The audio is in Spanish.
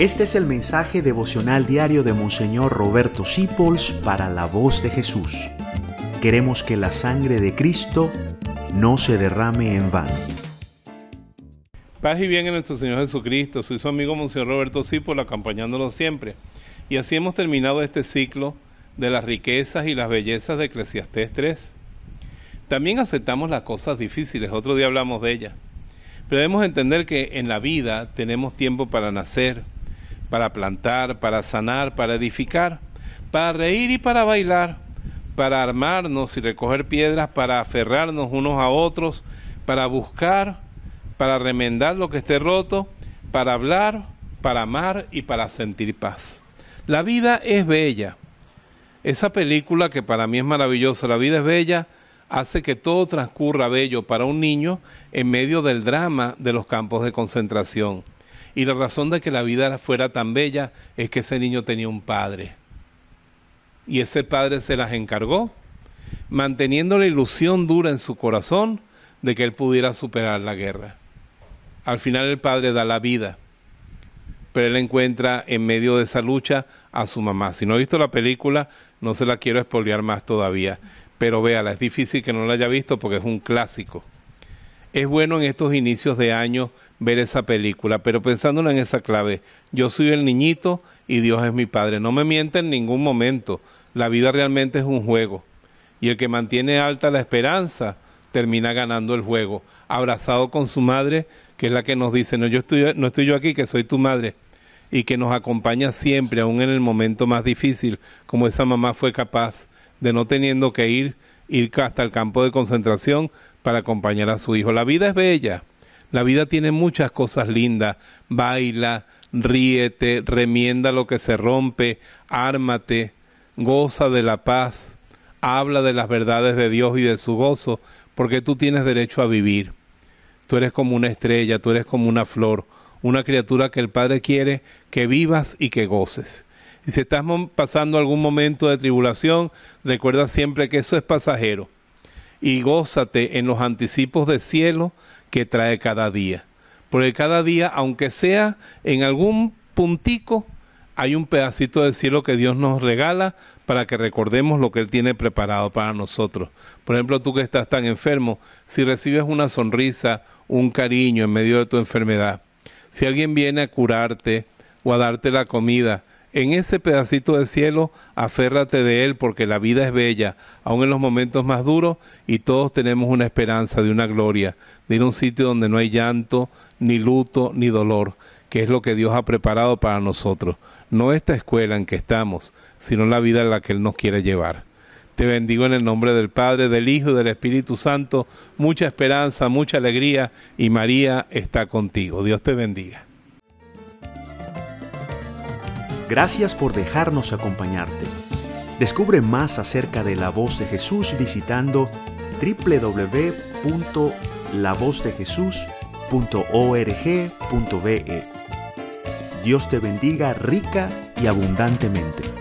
Este es el mensaje devocional diario de Monseñor Roberto Sipols para la voz de Jesús. Queremos que la sangre de Cristo no se derrame en vano. Paz y bien en nuestro Señor Jesucristo. Soy su amigo Monseñor Roberto Sipols, acompañándolo siempre. Y así hemos terminado este ciclo de las riquezas y las bellezas de Eclesiastés 3. También aceptamos las cosas difíciles, otro día hablamos de ellas. Pero debemos entender que en la vida tenemos tiempo para nacer, para plantar, para sanar, para edificar, para reír y para bailar, para armarnos y recoger piedras, para aferrarnos unos a otros, para buscar, para remendar lo que esté roto, para hablar, para amar y para sentir paz. La vida es bella. Esa película que para mí es maravillosa, La vida es bella, hace que todo transcurra bello para un niño en medio del drama de los campos de concentración. Y la razón de que la vida fuera tan bella es que ese niño tenía un padre. Y ese padre se las encargó, manteniendo la ilusión dura en su corazón de que él pudiera superar la guerra. Al final el padre da la vida, pero él encuentra en medio de esa lucha a su mamá. Si no ha visto la película, no se la quiero espolear más todavía, pero véala, es difícil que no la haya visto porque es un clásico. Es bueno en estos inicios de año ver esa película, pero pensándolo en esa clave, yo soy el niñito y Dios es mi padre. No me miente en ningún momento, la vida realmente es un juego. Y el que mantiene alta la esperanza termina ganando el juego, abrazado con su madre, que es la que nos dice, no, yo estoy, no estoy yo aquí, que soy tu madre, y que nos acompaña siempre, aún en el momento más difícil, como esa mamá fue capaz de no teniendo que ir, ir hasta el campo de concentración para acompañar a su hijo. La vida es bella, la vida tiene muchas cosas lindas. Baila, ríete, remienda lo que se rompe, ármate, goza de la paz, habla de las verdades de Dios y de su gozo, porque tú tienes derecho a vivir. Tú eres como una estrella, tú eres como una flor, una criatura que el Padre quiere que vivas y que goces. Y si estás pasando algún momento de tribulación, recuerda siempre que eso es pasajero. Y gózate en los anticipos del cielo que trae cada día. Porque cada día, aunque sea en algún puntico, hay un pedacito del cielo que Dios nos regala para que recordemos lo que Él tiene preparado para nosotros. Por ejemplo, tú que estás tan enfermo, si recibes una sonrisa, un cariño en medio de tu enfermedad, si alguien viene a curarte o a darte la comida, en ese pedacito de cielo, aférrate de él porque la vida es bella, aun en los momentos más duros, y todos tenemos una esperanza de una gloria, de ir a un sitio donde no hay llanto, ni luto, ni dolor, que es lo que Dios ha preparado para nosotros. No esta escuela en que estamos, sino la vida en la que Él nos quiere llevar. Te bendigo en el nombre del Padre, del Hijo y del Espíritu Santo. Mucha esperanza, mucha alegría y María está contigo. Dios te bendiga. Gracias por dejarnos acompañarte. Descubre más acerca de la voz de Jesús visitando www.lavozdejesús.org.be. Dios te bendiga rica y abundantemente.